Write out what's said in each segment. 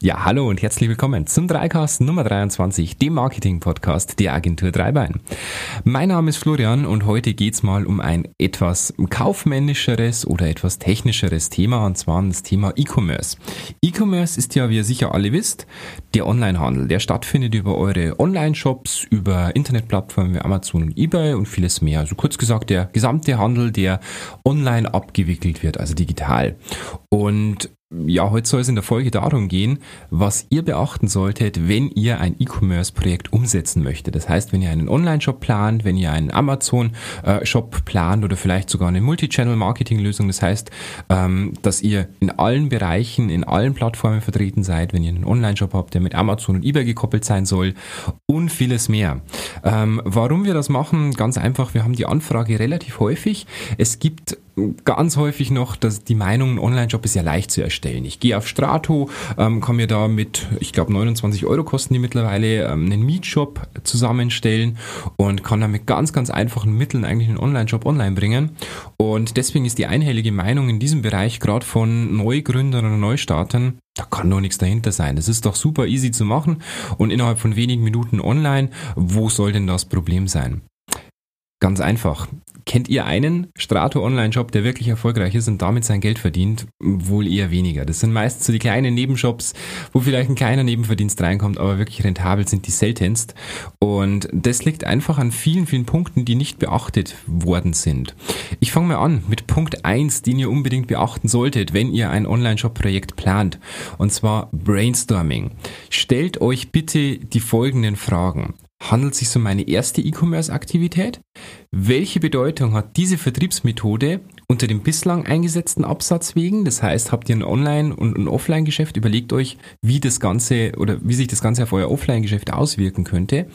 Ja, hallo und herzlich willkommen zum Dreicast Nummer 23, dem Marketing-Podcast der Agentur Dreibein. Mein Name ist Florian und heute geht's mal um ein etwas kaufmännischeres oder etwas technischeres Thema und zwar das Thema E-Commerce. E-Commerce ist ja, wie ihr sicher alle wisst, der Onlinehandel. Der stattfindet über eure Online-Shops, über Internetplattformen wie Amazon und eBay und vieles mehr. Also kurz gesagt, der gesamte Handel, der online abgewickelt wird, also digital. Und ja, heute soll es in der Folge darum gehen, was ihr beachten solltet, wenn ihr ein E-Commerce-Projekt umsetzen möchtet. Das heißt, wenn ihr einen Online-Shop plant, wenn ihr einen Amazon-Shop plant oder vielleicht sogar eine Multi-Channel-Marketing-Lösung. Das heißt, ähm, dass ihr in allen Bereichen, in allen Plattformen vertreten seid, wenn ihr einen Online-Shop habt, der mit Amazon und eBay gekoppelt sein soll und vieles mehr. Ähm, warum wir das machen? Ganz einfach, wir haben die Anfrage relativ häufig. Es gibt ganz häufig noch, dass die Meinung, ein Online-Shop ist ja leicht zu erstellen. Ich gehe auf Strato, ähm, kann mir da mit, ich glaube 29 Euro kosten die mittlerweile, ähm, einen Mietshop zusammenstellen und kann da mit ganz, ganz einfachen Mitteln eigentlich einen Online-Shop online bringen. Und deswegen ist die einhellige Meinung in diesem Bereich gerade von Neugründern oder Neustartern, da kann doch nichts dahinter sein. Das ist doch super easy zu machen und innerhalb von wenigen Minuten online. Wo soll denn das Problem sein? Ganz einfach. Kennt ihr einen Strato Online-Shop, der wirklich erfolgreich ist und damit sein Geld verdient? Wohl eher weniger. Das sind meist so die kleinen Nebenshops, wo vielleicht ein kleiner Nebenverdienst reinkommt, aber wirklich rentabel sind die seltenst. Und das liegt einfach an vielen, vielen Punkten, die nicht beachtet worden sind. Ich fange mal an mit Punkt eins, den ihr unbedingt beachten solltet, wenn ihr ein Online-Shop-Projekt plant. Und zwar Brainstorming. Stellt euch bitte die folgenden Fragen. Handelt es sich um meine erste E-Commerce-Aktivität? Welche Bedeutung hat diese Vertriebsmethode unter dem bislang eingesetzten Absatzwegen? Das heißt, habt ihr ein Online- und ein Offline-Geschäft? Überlegt euch, wie das Ganze oder wie sich das Ganze auf euer Offline-Geschäft auswirken könnte.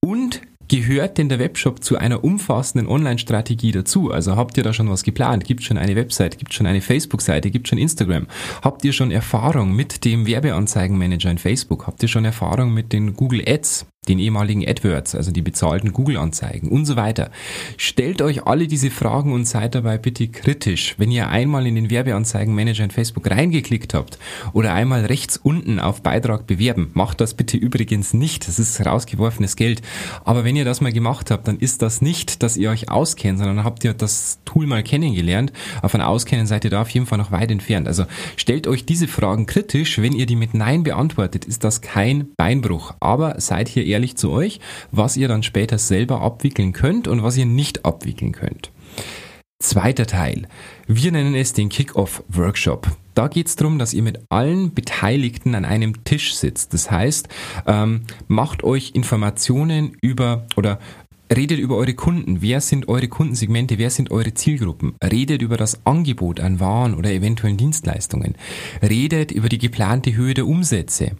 Und Gehört denn der Webshop zu einer umfassenden Online-Strategie dazu? Also habt ihr da schon was geplant? Gibt schon eine Website? Gibt schon eine Facebook-Seite? Gibt schon Instagram? Habt ihr schon Erfahrung mit dem Werbeanzeigenmanager in Facebook? Habt ihr schon Erfahrung mit den Google Ads? Den ehemaligen AdWords, also die bezahlten Google-Anzeigen und so weiter. Stellt euch alle diese Fragen und seid dabei bitte kritisch. Wenn ihr einmal in den Werbeanzeigenmanager in Facebook reingeklickt habt oder einmal rechts unten auf Beitrag bewerben, macht das bitte übrigens nicht. Das ist rausgeworfenes Geld. Aber wenn ihr das mal gemacht habt, dann ist das nicht, dass ihr euch auskennt, sondern habt ihr das Tool mal kennengelernt. Auf ein Auskennen seid ihr da auf jeden Fall noch weit entfernt. Also stellt euch diese Fragen kritisch. Wenn ihr die mit Nein beantwortet, ist das kein Beinbruch. Aber seid hier ehrlich zu euch, was ihr dann später selber abwickeln könnt und was ihr nicht abwickeln könnt. Zweiter Teil. Wir nennen es den Kick-Off-Workshop. Da geht es darum, dass ihr mit allen Beteiligten an einem Tisch sitzt. Das heißt, ähm, macht euch Informationen über oder Redet über eure Kunden. Wer sind eure Kundensegmente? Wer sind eure Zielgruppen? Redet über das Angebot an Waren oder eventuellen Dienstleistungen. Redet über die geplante Höhe der Umsätze.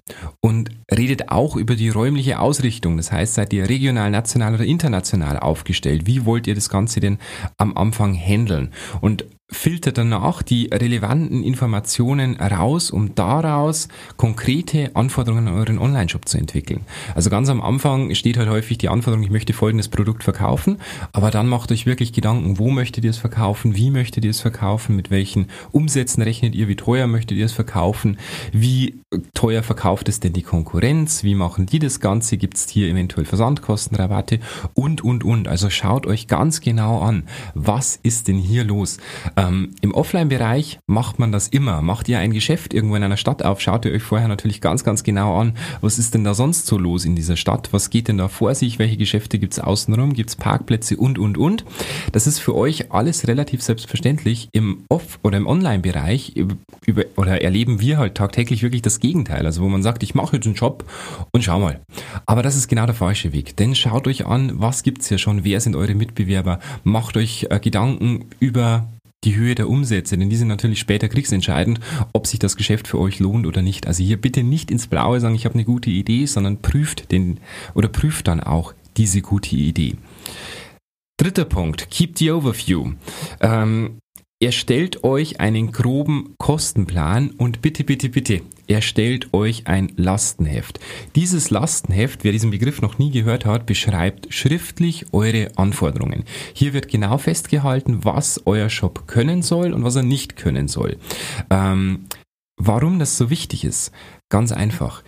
Und redet auch über die räumliche Ausrichtung. Das heißt, seid ihr regional, national oder international aufgestellt? Wie wollt ihr das Ganze denn am Anfang handeln? Und filtert danach die relevanten Informationen raus, um daraus konkrete Anforderungen an euren Online-Shop zu entwickeln. Also ganz am Anfang steht halt häufig die Anforderung, ich möchte folgendes Produkt verkaufen, aber dann macht euch wirklich Gedanken, wo möchtet ihr es verkaufen, wie möchtet ihr es verkaufen, mit welchen Umsätzen rechnet ihr, wie teuer möchtet ihr es verkaufen, wie teuer verkauft es denn die Konkurrenz, wie machen die das Ganze, gibt es hier eventuell Versandkostenrabatte und, und, und. Also schaut euch ganz genau an, was ist denn hier los. Ähm, Im Offline-Bereich macht man das immer. Macht ihr ein Geschäft irgendwo in einer Stadt auf, schaut ihr euch vorher natürlich ganz, ganz genau an, was ist denn da sonst so los in dieser Stadt, was geht denn da vor sich, welche Geschäfte gibt es außenrum, gibt es Parkplätze und, und, und. Das ist für euch alles relativ selbstverständlich. Im Off- oder im Online-Bereich über, oder erleben wir halt tagtäglich wirklich das Gegenteil. Also wo man sagt, ich mache jetzt einen Job und schau mal. Aber das ist genau der falsche Weg. Denn schaut euch an, was gibt's hier schon, wer sind eure Mitbewerber, macht euch äh, Gedanken über die Höhe der Umsätze, denn die sind natürlich später kriegsentscheidend, ob sich das Geschäft für euch lohnt oder nicht. Also hier bitte nicht ins Blaue sagen, ich habe eine gute Idee, sondern prüft den oder prüft dann auch diese gute Idee. Dritter Punkt, keep the overview. Ähm, Erstellt euch einen groben Kostenplan und bitte, bitte, bitte, erstellt euch ein Lastenheft. Dieses Lastenheft, wer diesen Begriff noch nie gehört hat, beschreibt schriftlich eure Anforderungen. Hier wird genau festgehalten, was euer Shop können soll und was er nicht können soll. Ähm, warum das so wichtig ist? Ganz einfach.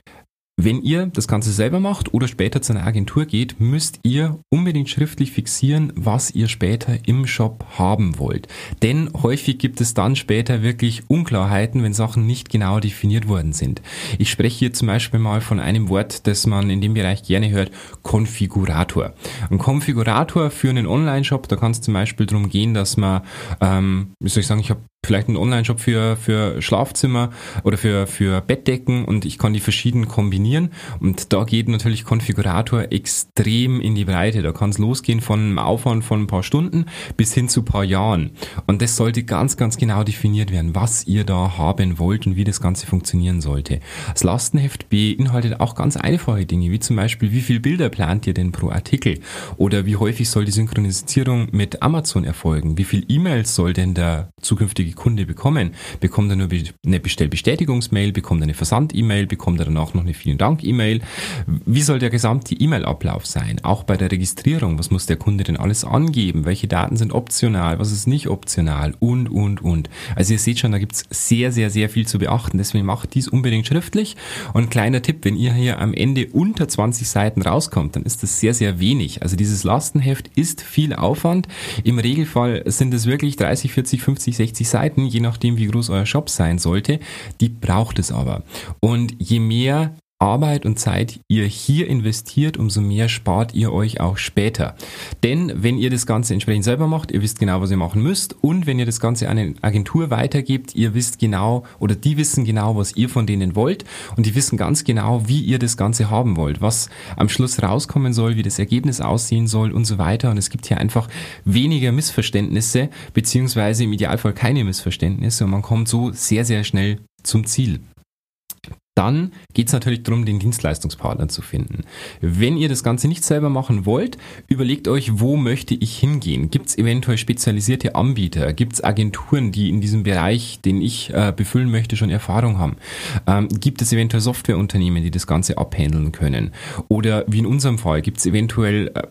Wenn ihr das Ganze selber macht oder später zu einer Agentur geht, müsst ihr unbedingt schriftlich fixieren, was ihr später im Shop haben wollt. Denn häufig gibt es dann später wirklich Unklarheiten, wenn Sachen nicht genau definiert worden sind. Ich spreche hier zum Beispiel mal von einem Wort, das man in dem Bereich gerne hört, Konfigurator. Ein Konfigurator für einen Online-Shop, da kann es zum Beispiel darum gehen, dass man, ähm, wie soll ich sagen, ich habe vielleicht einen Online-Shop für, für Schlafzimmer oder für, für Bettdecken und ich kann die verschieden kombinieren. Und da geht natürlich Konfigurator extrem in die Breite. Da kann es losgehen von einem Aufwand von ein paar Stunden bis hin zu ein paar Jahren. Und das sollte ganz, ganz genau definiert werden, was ihr da haben wollt und wie das Ganze funktionieren sollte. Das Lastenheft beinhaltet auch ganz einfache Dinge, wie zum Beispiel, wie viele Bilder plant ihr denn pro Artikel? Oder wie häufig soll die Synchronisierung mit Amazon erfolgen? Wie viele E-Mails soll denn der zukünftige Kunde bekommen? Bekommt er nur eine Bestellbestätigungsmail, bekommt er eine Versand-E-Mail, bekommt er danach noch eine Vielen Dank-E-Mail? Wie soll der gesamte E-Mail-Ablauf sein? Auch bei der Registrierung, was muss der Kunde denn alles angeben? Welche Daten sind optional? Was ist nicht optional? Und, und, und. Also ihr seht schon, da gibt's sehr, sehr, sehr viel zu beachten. Deswegen macht dies unbedingt schriftlich. Und kleiner Tipp, wenn ihr hier am Ende unter 20 Seiten rauskommt, dann ist das sehr, sehr wenig. Also dieses Lastenheft ist viel Aufwand. Im Regelfall sind es wirklich 30, 40, 50, 60 Seiten Seiten, je nachdem wie groß euer Shop sein sollte, die braucht es aber. Und je mehr Arbeit und Zeit ihr hier investiert, umso mehr spart ihr euch auch später. Denn wenn ihr das Ganze entsprechend selber macht, ihr wisst genau, was ihr machen müsst und wenn ihr das Ganze an eine Agentur weitergebt, ihr wisst genau oder die wissen genau, was ihr von denen wollt und die wissen ganz genau, wie ihr das Ganze haben wollt, was am Schluss rauskommen soll, wie das Ergebnis aussehen soll und so weiter und es gibt hier einfach weniger Missverständnisse beziehungsweise im Idealfall keine Missverständnisse und man kommt so sehr, sehr schnell zum Ziel. Dann geht es natürlich darum, den Dienstleistungspartner zu finden. Wenn ihr das Ganze nicht selber machen wollt, überlegt euch, wo möchte ich hingehen? Gibt es eventuell spezialisierte Anbieter? Gibt es Agenturen, die in diesem Bereich, den ich äh, befüllen möchte, schon Erfahrung haben? Ähm, gibt es eventuell Softwareunternehmen, die das Ganze abhandeln können? Oder wie in unserem Fall, gibt es eventuell äh,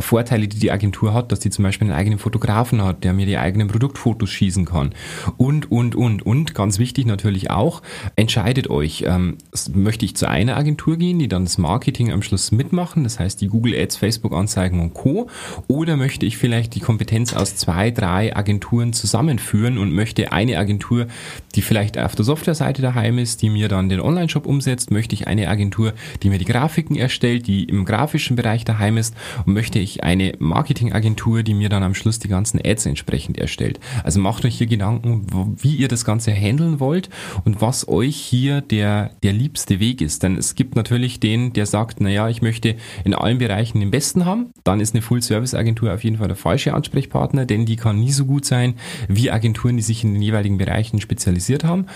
Vorteile, die die Agentur hat, dass die zum Beispiel einen eigenen Fotografen hat, der mir die eigenen Produktfotos schießen kann. Und, und, und, und, ganz wichtig natürlich auch, entscheidet euch, ähm, möchte ich zu einer Agentur gehen, die dann das Marketing am Schluss mitmachen, das heißt die Google Ads, Facebook Anzeigen und Co. Oder möchte ich vielleicht die Kompetenz aus zwei, drei Agenturen zusammenführen und möchte eine Agentur, die vielleicht auf der Softwareseite daheim ist, die mir dann den Online-Shop umsetzt, möchte ich eine Agentur, die mir die Grafiken erstellt, die im grafischen Bereich daheim ist und möchte ich eine Marketingagentur, die mir dann am Schluss die ganzen Ads entsprechend erstellt. Also macht euch hier Gedanken, wie ihr das Ganze handeln wollt und was euch hier der, der liebste Weg ist. Denn es gibt natürlich den, der sagt, naja, ich möchte in allen Bereichen den Besten haben. Dann ist eine Full-Service-Agentur auf jeden Fall der falsche Ansprechpartner, denn die kann nie so gut sein wie Agenturen, die sich in den jeweiligen Bereichen spezialisiert haben.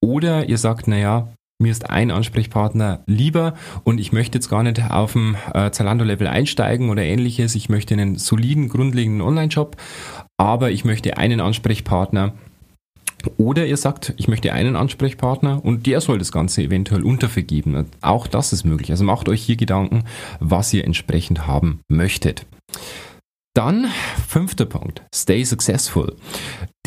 Oder ihr sagt, naja, mir ist ein Ansprechpartner lieber und ich möchte jetzt gar nicht auf dem äh, Zalando-Level einsteigen oder ähnliches. Ich möchte einen soliden, grundlegenden Online-Shop, aber ich möchte einen Ansprechpartner. Oder ihr sagt, ich möchte einen Ansprechpartner und der soll das Ganze eventuell untervergeben. Auch das ist möglich. Also macht euch hier Gedanken, was ihr entsprechend haben möchtet. Dann fünfter Punkt, stay successful.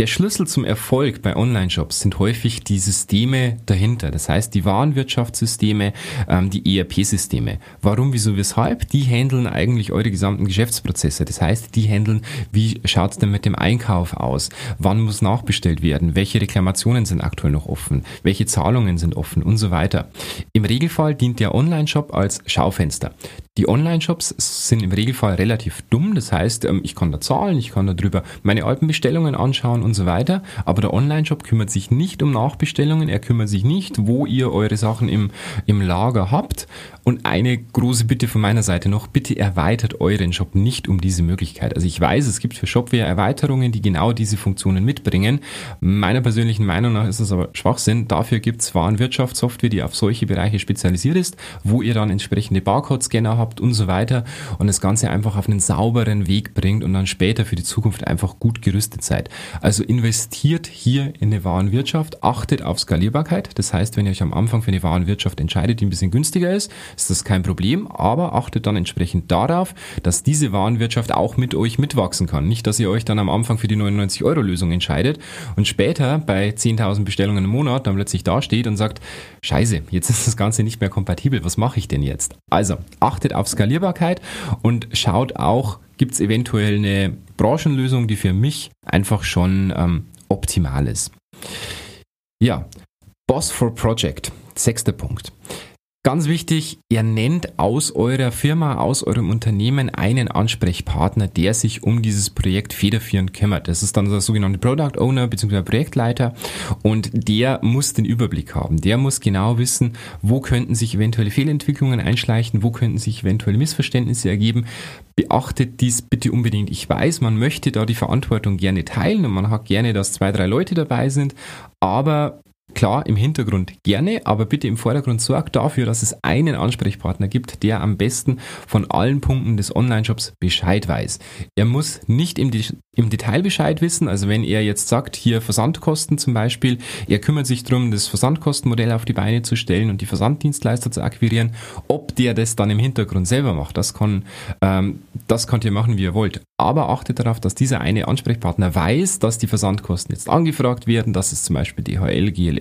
Der Schlüssel zum Erfolg bei Online-Shops sind häufig die Systeme dahinter. Das heißt, die Warenwirtschaftssysteme, ähm, die ERP-Systeme. Warum, wieso, weshalb? Die handeln eigentlich eure gesamten Geschäftsprozesse. Das heißt, die handeln, wie schaut's denn mit dem Einkauf aus? Wann muss nachbestellt werden? Welche Reklamationen sind aktuell noch offen? Welche Zahlungen sind offen? Und so weiter. Im Regelfall dient der Online-Shop als Schaufenster. Die Online-Shops sind im Regelfall relativ dumm. Das heißt, ähm, ich kann da zahlen, ich kann da drüber meine alten Bestellungen anschauen und so weiter. Aber der Online-Shop kümmert sich nicht um Nachbestellungen. Er kümmert sich nicht, wo ihr eure Sachen im, im Lager habt. Und eine große Bitte von meiner Seite noch, bitte erweitert euren Shop nicht um diese Möglichkeit. Also ich weiß, es gibt für Shopware Erweiterungen, die genau diese Funktionen mitbringen. Meiner persönlichen Meinung nach ist das aber Schwachsinn. Dafür gibt es Warenwirtschaftssoftware, die auf solche Bereiche spezialisiert ist, wo ihr dann entsprechende Barcode-Scanner habt und so weiter und das Ganze einfach auf einen sauberen Weg bringt und dann später für die Zukunft einfach gut gerüstet seid. Also Also investiert hier in eine Warenwirtschaft, achtet auf Skalierbarkeit. Das heißt, wenn ihr euch am Anfang für eine Warenwirtschaft entscheidet, die ein bisschen günstiger ist, ist das kein Problem, aber achtet dann entsprechend darauf, dass diese Warenwirtschaft auch mit euch mitwachsen kann. Nicht, dass ihr euch dann am Anfang für die 99 Euro Lösung entscheidet und später bei 10.000 Bestellungen im Monat dann plötzlich dasteht und sagt, scheiße, jetzt ist das Ganze nicht mehr kompatibel, was mache ich denn jetzt? Also achtet auf Skalierbarkeit und schaut auch, gibt es eventuell eine Branchenlösung, die für mich einfach schon ähm, optimal ist. Ja, Boss for Project, sechster Punkt. Ganz wichtig, ihr nennt aus eurer Firma, aus eurem Unternehmen einen Ansprechpartner, der sich um dieses Projekt federführend kümmert. Das ist dann der sogenannte Product Owner bzw. Projektleiter und der muss den Überblick haben. Der muss genau wissen, wo könnten sich eventuelle Fehlentwicklungen einschleichen, wo könnten sich eventuelle Missverständnisse ergeben. Beachtet dies bitte unbedingt. Ich weiß, man möchte da die Verantwortung gerne teilen und man hat gerne, dass zwei, drei Leute dabei sind, aber Klar, im Hintergrund gerne, aber bitte im Vordergrund sorgt dafür, dass es einen Ansprechpartner gibt, der am besten von allen Punkten des Online-Shops Bescheid weiß. Er muss nicht im, im, Detail Bescheid wissen, also wenn er jetzt sagt, hier Versandkosten zum Beispiel, er kümmert sich darum, das Versandkostenmodell auf die Beine zu stellen und die Versanddienstleister zu akquirieren, ob der das dann im Hintergrund selber macht, das kann, ähm, das könnt ihr machen, wie ihr wollt. Aber achtet darauf, dass dieser eine Ansprechpartner weiß, dass die Versandkosten jetzt angefragt werden, dass es zum Beispiel DHL, GLS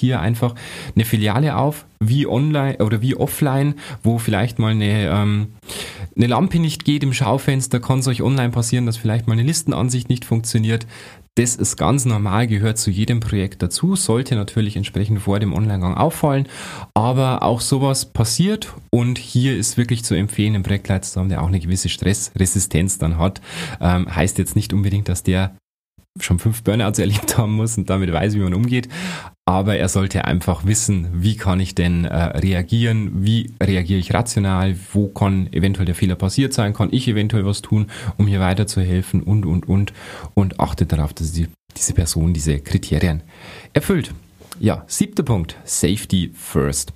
hier einfach eine Filiale auf, wie online oder wie offline, wo vielleicht mal eine, ähm, eine Lampe nicht geht im Schaufenster, kann es euch online passieren, dass vielleicht mal eine Listenansicht nicht funktioniert. Das ist ganz normal, gehört zu jedem Projekt dazu, sollte natürlich entsprechend vor dem Online-Gang auffallen, aber auch sowas passiert und hier ist wirklich zu empfehlen, einen Projektleiter zu haben, der auch eine gewisse Stressresistenz dann hat. Ähm, heißt jetzt nicht unbedingt, dass der schon fünf Burnouts erlebt haben muss und damit weiß, wie man umgeht. Aber er sollte einfach wissen, wie kann ich denn äh, reagieren, wie reagiere ich rational, wo kann eventuell der Fehler passiert sein, kann ich eventuell was tun, um hier weiterzuhelfen und, und, und. Und achtet darauf, dass die, diese Person diese Kriterien erfüllt. Ja, siebter Punkt, Safety First.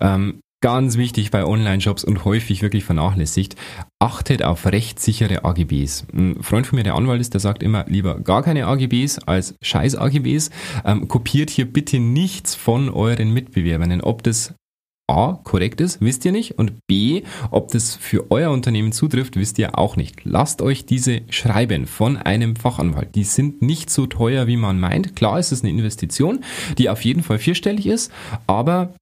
Ähm, Ganz wichtig bei Online-Shops und häufig wirklich vernachlässigt. Achtet auf rechtssichere AGBs. Ein Freund von mir, der Anwalt ist, der sagt immer lieber gar keine AGBs als scheiß AGBs. Ähm, kopiert hier bitte nichts von euren Mitbewerbern. Ob das A, korrekt ist, wisst ihr nicht. Und B, ob das für euer Unternehmen zutrifft, wisst ihr auch nicht. Lasst euch diese schreiben von einem Fachanwalt. Die sind nicht so teuer, wie man meint. Klar ist es eine Investition, die auf jeden Fall vierstellig ist, aber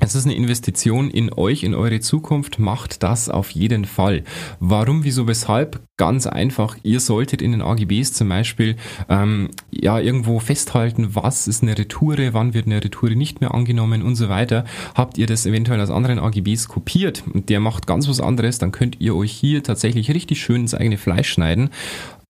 es ist eine Investition in euch, in eure Zukunft, macht das auf jeden Fall. Warum, wieso, weshalb? Ganz einfach, ihr solltet in den AGBs zum Beispiel ähm, ja irgendwo festhalten, was ist eine Retoure, wann wird eine Retoure nicht mehr angenommen und so weiter. Habt ihr das eventuell aus anderen AGBs kopiert und der macht ganz was anderes, dann könnt ihr euch hier tatsächlich richtig schön ins eigene Fleisch schneiden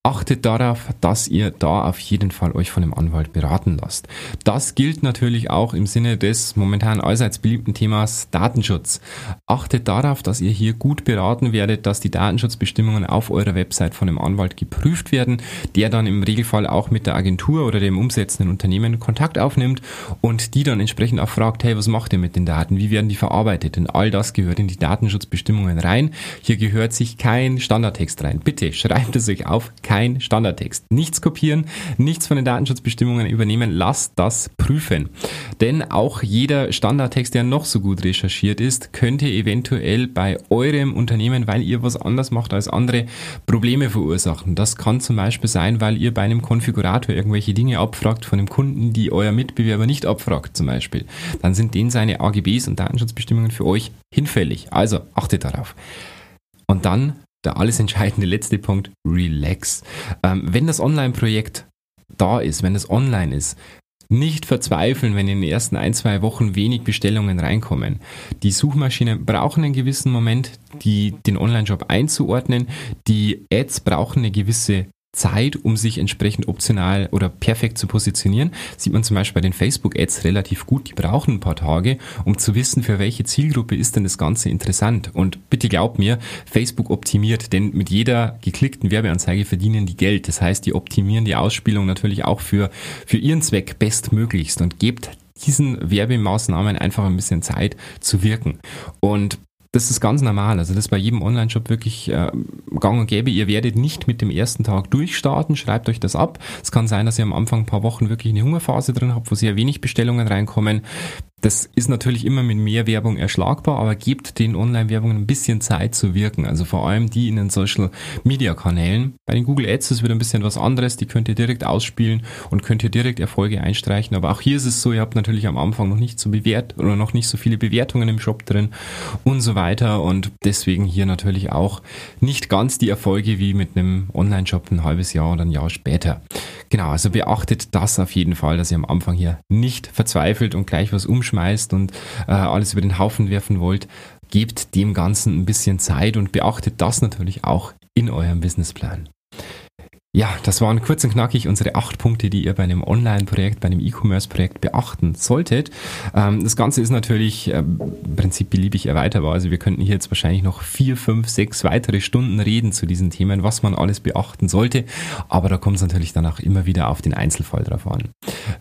achtet darauf, dass ihr da auf jeden Fall euch von einem Anwalt beraten lasst. Das gilt natürlich auch im Sinne des momentan allseits beliebten Themas Datenschutz. Achtet darauf, dass ihr hier gut beraten werdet, dass die Datenschutzbestimmungen auf eurer Website von einem Anwalt geprüft werden, der dann im Regelfall auch mit der Agentur oder dem umsetzenden Unternehmen Kontakt aufnimmt und die dann entsprechend auch fragt, hey, was macht ihr mit den Daten? Wie werden die verarbeitet? Denn all das gehört in die Datenschutzbestimmungen rein. Hier gehört sich kein Standardtext rein. Bitte schreibt es euch auf, kein kein Standardtext. Nichts kopieren, nichts von den Datenschutzbestimmungen übernehmen, lasst das prüfen. Denn auch jeder Standardtext, der noch so gut recherchiert ist, könnte eventuell bei eurem Unternehmen, weil ihr was anders macht als andere, Probleme verursachen. Das kann zum Beispiel sein, weil ihr bei einem Konfigurator irgendwelche Dinge abfragt von einem Kunden, die euer Mitbewerber nicht abfragt zum Beispiel. Dann sind denen seine AGBs und Datenschutzbestimmungen für euch hinfällig. Also achtet darauf. Und dann der alles entscheidende letzte Punkt, relax. Ähm, wenn das Online-Projekt da ist, wenn es online ist, nicht verzweifeln, wenn in den ersten ein, zwei Wochen wenig Bestellungen reinkommen. Die Suchmaschinen brauchen einen gewissen Moment, die, den Online-Shop einzuordnen. Die Ads brauchen eine gewisse Zeit, um sich entsprechend optional oder perfekt zu positionieren. Sieht man zum Beispiel bei den Facebook-Ads relativ gut. Die brauchen ein paar Tage, um zu wissen, für welche Zielgruppe ist denn das Ganze interessant. Und bitte glaubt mir, Facebook optimiert, denn mit jeder geklickten Werbeanzeige verdienen die Geld. Das heißt, die optimieren die Ausspielung natürlich auch für, für ihren Zweck bestmöglichst und gebt diesen Werbemaßnahmen einfach ein bisschen Zeit zu wirken. Und das ist ganz normal. Also das ist bei jedem Online-Shop wirklich äh, gang und gäbe. Ihr werdet nicht mit dem ersten Tag durchstarten. Schreibt euch das ab. Es kann sein, dass ihr am Anfang ein paar Wochen wirklich eine Hungerphase drin habt, wo sehr wenig Bestellungen reinkommen. Das ist natürlich immer mit mehr Werbung erschlagbar, aber gebt den Online-Werbungen ein bisschen Zeit zu wirken. Also vor allem die in den Social-Media-Kanälen. Bei den Google Ads ist wieder ein bisschen was anderes. Die könnt ihr direkt ausspielen und könnt ihr direkt Erfolge einstreichen. Aber auch hier ist es so, ihr habt natürlich am Anfang noch nicht so bewährt oder noch nicht so viele Bewertungen im Shop drin und so weiter. Und deswegen hier natürlich auch nicht ganz die Erfolge wie mit einem Online-Shop ein halbes Jahr oder ein Jahr später. Genau, also beachtet das auf jeden Fall, dass ihr am Anfang hier nicht verzweifelt und gleich was umschmeißt und äh, alles über den Haufen werfen wollt. Gebt dem Ganzen ein bisschen Zeit und beachtet das natürlich auch in eurem Businessplan. Ja, das waren kurz und knackig unsere acht Punkte, die ihr bei einem Online-Projekt, bei einem E-Commerce-Projekt beachten solltet. Ähm, das Ganze ist natürlich ähm, im Prinzip beliebig erweiterbar. Also wir könnten hier jetzt wahrscheinlich noch vier, fünf, sechs weitere Stunden reden zu diesen Themen, was man alles beachten sollte. Aber da kommt es natürlich dann auch immer wieder auf den Einzelfall drauf an.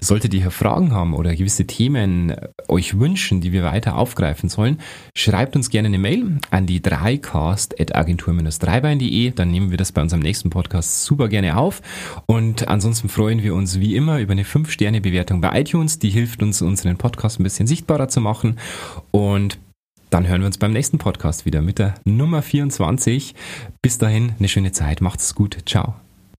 Solltet ihr hier Fragen haben oder gewisse Themen äh, euch wünschen, die wir weiter aufgreifen sollen, schreibt uns gerne eine Mail an die 3cast.agentur-dreibein.de. Dann nehmen wir das bei unserem nächsten Podcast super gerne gerne auf. Und ansonsten freuen wir uns wie immer über eine 5-Sterne-Bewertung bei iTunes. Die hilft uns, unseren Podcast ein bisschen sichtbarer zu machen. Und dann hören wir uns beim nächsten Podcast wieder mit der Nummer 24. Bis dahin eine schöne Zeit. Macht's gut. Ciao.